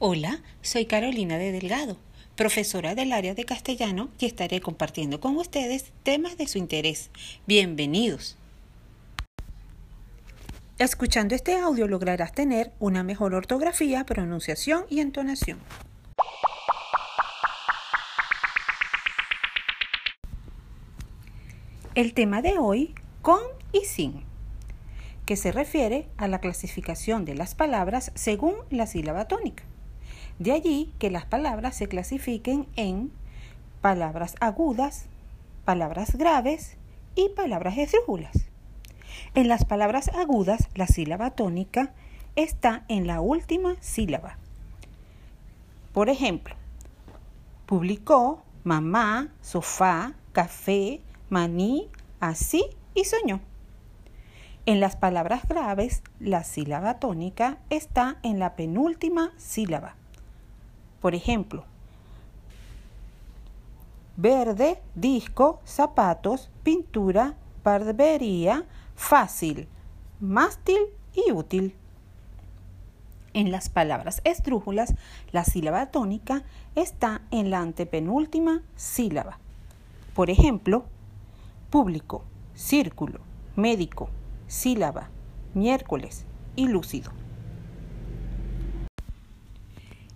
Hola, soy Carolina de Delgado, profesora del área de castellano y estaré compartiendo con ustedes temas de su interés. Bienvenidos. Escuchando este audio lograrás tener una mejor ortografía, pronunciación y entonación. El tema de hoy, con y sin, que se refiere a la clasificación de las palabras según la sílaba tónica. De allí que las palabras se clasifiquen en palabras agudas, palabras graves y palabras esdrújulas. En las palabras agudas, la sílaba tónica está en la última sílaba. Por ejemplo, publicó, mamá, sofá, café, maní, así y soñó. En las palabras graves, la sílaba tónica está en la penúltima sílaba. Por ejemplo, verde, disco, zapatos, pintura, barbería, fácil, mástil y útil. En las palabras esdrújulas, la sílaba tónica está en la antepenúltima sílaba. Por ejemplo, público, círculo, médico, sílaba, miércoles y lúcido.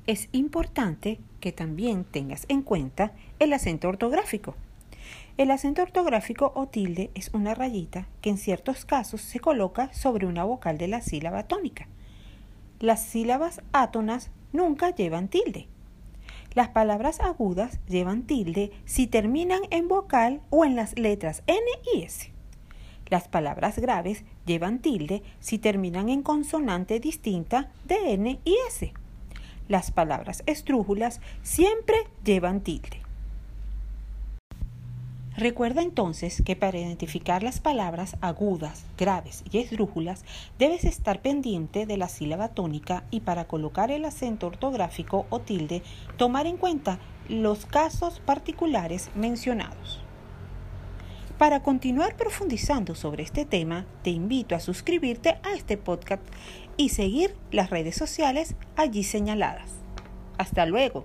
Es importante que también tengas en cuenta el acento ortográfico. El acento ortográfico o tilde es una rayita que en ciertos casos se coloca sobre una vocal de la sílaba tónica. Las sílabas átonas nunca llevan tilde. Las palabras agudas llevan tilde si terminan en vocal o en las letras N y S. Las palabras graves llevan tilde si terminan en consonante distinta de N y S. Las palabras estrújulas siempre llevan tilde. Recuerda entonces que para identificar las palabras agudas, graves y esdrújulas debes estar pendiente de la sílaba tónica y para colocar el acento ortográfico o tilde tomar en cuenta los casos particulares mencionados. Para continuar profundizando sobre este tema, te invito a suscribirte a este podcast y seguir las redes sociales allí señaladas. Hasta luego.